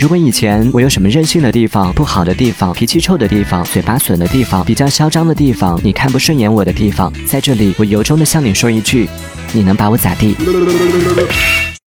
如果以前我有什么任性的地方、不好的地方、脾气臭的地方、嘴巴损的地方、比较嚣张的地方，你看不顺眼我的地方，在这里我由衷的向你说一句，你能把我咋地？